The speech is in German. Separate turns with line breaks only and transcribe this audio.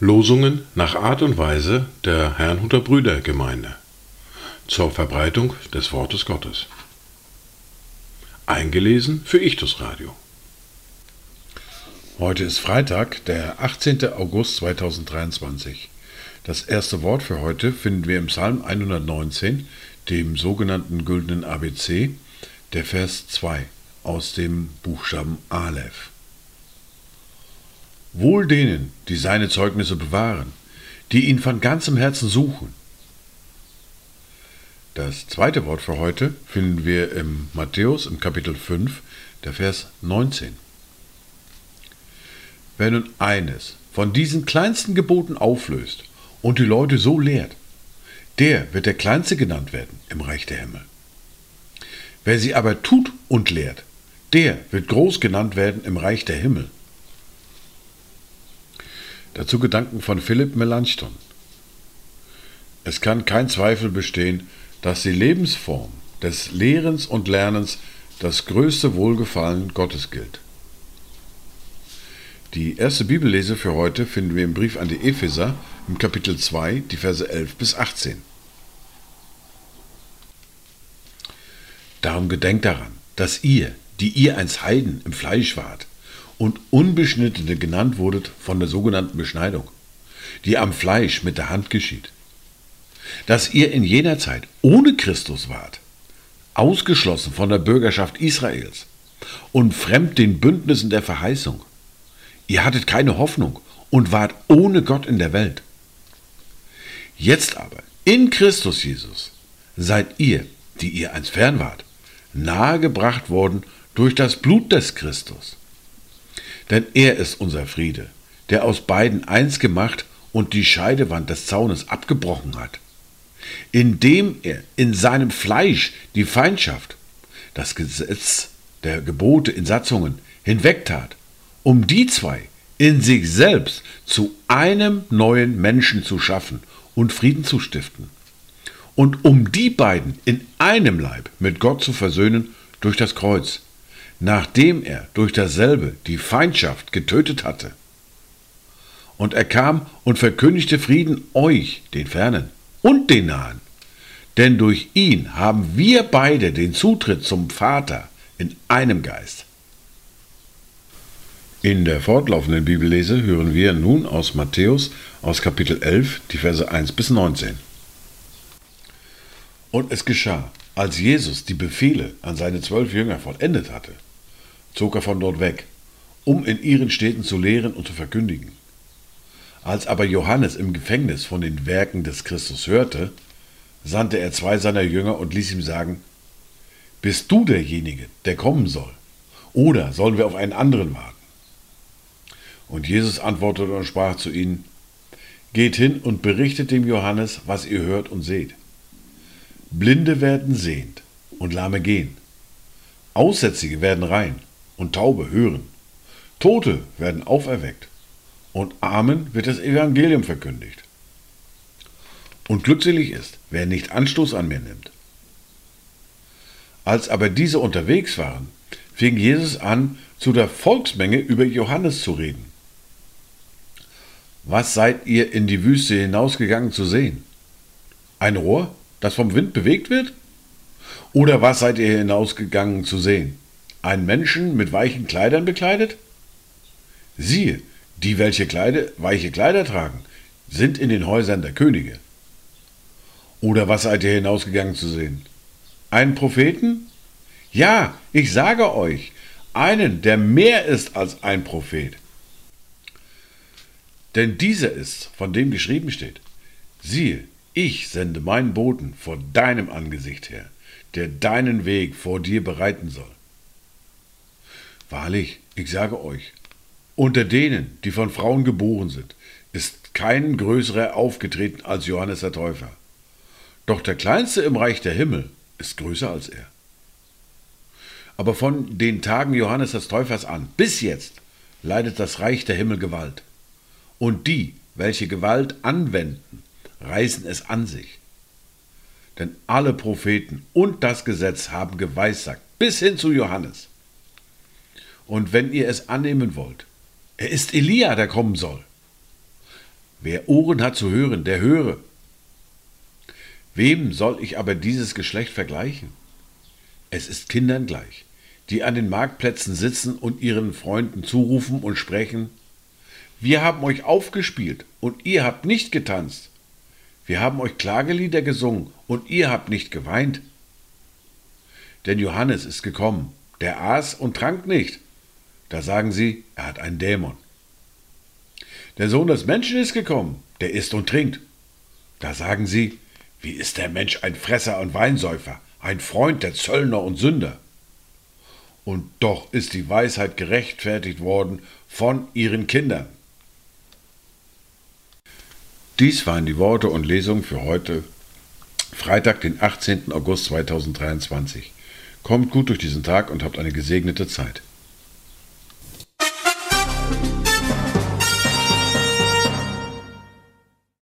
Losungen nach Art und Weise der Herrnhuter Brüdergemeinde zur Verbreitung des Wortes Gottes. Eingelesen für Ichtus Radio. Heute ist Freitag, der 18. August 2023. Das erste Wort für heute finden wir im Psalm 119, dem sogenannten güldenen ABC, der Vers 2 aus dem Buchstaben Aleph. Wohl denen, die seine Zeugnisse bewahren, die ihn von ganzem Herzen suchen. Das zweite Wort für heute finden wir im Matthäus im Kapitel 5, der Vers 19. Wer nun eines von diesen kleinsten Geboten auflöst und die Leute so lehrt, der wird der Kleinste genannt werden im Reich der Himmel. Wer sie aber tut und lehrt, der wird groß genannt werden im Reich der Himmel. Dazu Gedanken von Philipp Melanchthon. Es kann kein Zweifel bestehen, dass die Lebensform des Lehrens und Lernens das größte Wohlgefallen Gottes gilt. Die erste Bibellese für heute finden wir im Brief an die Epheser im Kapitel 2, die Verse 11 bis 18. Darum gedenkt daran, dass ihr, die ihr einst Heiden im Fleisch wart, und Unbeschnittene genannt wurdet von der sogenannten Beschneidung, die am Fleisch mit der Hand geschieht. Dass ihr in jener Zeit ohne Christus wart, ausgeschlossen von der Bürgerschaft Israels und fremd den Bündnissen der Verheißung. Ihr hattet keine Hoffnung und wart ohne Gott in der Welt. Jetzt aber, in Christus Jesus, seid ihr, die ihr einst fern wart, nahegebracht worden durch das Blut des Christus. Denn er ist unser Friede, der aus beiden eins gemacht und die Scheidewand des Zaunes abgebrochen hat, indem er in seinem Fleisch die Feindschaft, das Gesetz der Gebote in Satzungen hinwegtat, um die zwei in sich selbst zu einem neuen Menschen zu schaffen und Frieden zu stiften, und um die beiden in einem Leib mit Gott zu versöhnen durch das Kreuz, nachdem er durch dasselbe die Feindschaft getötet hatte. Und er kam und verkündigte Frieden euch, den Fernen und den Nahen. Denn durch ihn haben wir beide den Zutritt zum Vater in einem Geist. In der fortlaufenden Bibellese hören wir nun aus Matthäus aus Kapitel 11 die Verse 1 bis 19. Und es geschah, als Jesus die Befehle an seine zwölf Jünger vollendet hatte, zog er von dort weg, um in ihren Städten zu lehren und zu verkündigen. Als aber Johannes im Gefängnis von den Werken des Christus hörte, sandte er zwei seiner Jünger und ließ ihm sagen, Bist du derjenige, der kommen soll? Oder sollen wir auf einen anderen warten? Und Jesus antwortete und sprach zu ihnen, Geht hin und berichtet dem Johannes, was ihr hört und seht. Blinde werden sehend und Lahme gehen. Aussätzige werden rein und Taube hören. Tote werden auferweckt und Armen wird das Evangelium verkündigt. Und glückselig ist, wer nicht Anstoß an mir nimmt. Als aber diese unterwegs waren, fing Jesus an, zu der Volksmenge über Johannes zu reden. Was seid ihr in die Wüste hinausgegangen zu sehen? Ein Rohr, das vom Wind bewegt wird? Oder was seid ihr hinausgegangen zu sehen? einen Menschen mit weichen Kleidern bekleidet? Siehe, die, welche Kleide, weiche Kleider tragen, sind in den Häusern der Könige. Oder was seid ihr hinausgegangen zu sehen? Einen Propheten? Ja, ich sage euch, einen, der mehr ist als ein Prophet. Denn dieser ist, von dem geschrieben steht, siehe, ich sende meinen Boten vor deinem Angesicht her, der deinen Weg vor dir bereiten soll. Wahrlich, ich sage euch, unter denen, die von Frauen geboren sind, ist kein größerer aufgetreten als Johannes der Täufer. Doch der Kleinste im Reich der Himmel ist größer als er. Aber von den Tagen Johannes des Täufers an bis jetzt leidet das Reich der Himmel Gewalt. Und die, welche Gewalt anwenden, reißen es an sich. Denn alle Propheten und das Gesetz haben geweissagt, bis hin zu Johannes. Und wenn ihr es annehmen wollt, er ist Elia, der kommen soll. Wer Ohren hat zu hören, der höre. Wem soll ich aber dieses Geschlecht vergleichen? Es ist Kindern gleich, die an den Marktplätzen sitzen und ihren Freunden zurufen und sprechen, wir haben euch aufgespielt und ihr habt nicht getanzt. Wir haben euch Klagelieder gesungen und ihr habt nicht geweint. Denn Johannes ist gekommen, der aß und trank nicht. Da sagen sie, er hat einen Dämon. Der Sohn des Menschen ist gekommen, der isst und trinkt. Da sagen sie, wie ist der Mensch ein Fresser und Weinsäufer, ein Freund der Zöllner und Sünder? Und doch ist die Weisheit gerechtfertigt worden von ihren Kindern. Dies waren die Worte und Lesungen für heute, Freitag, den 18. August 2023. Kommt gut durch diesen Tag und habt eine gesegnete Zeit.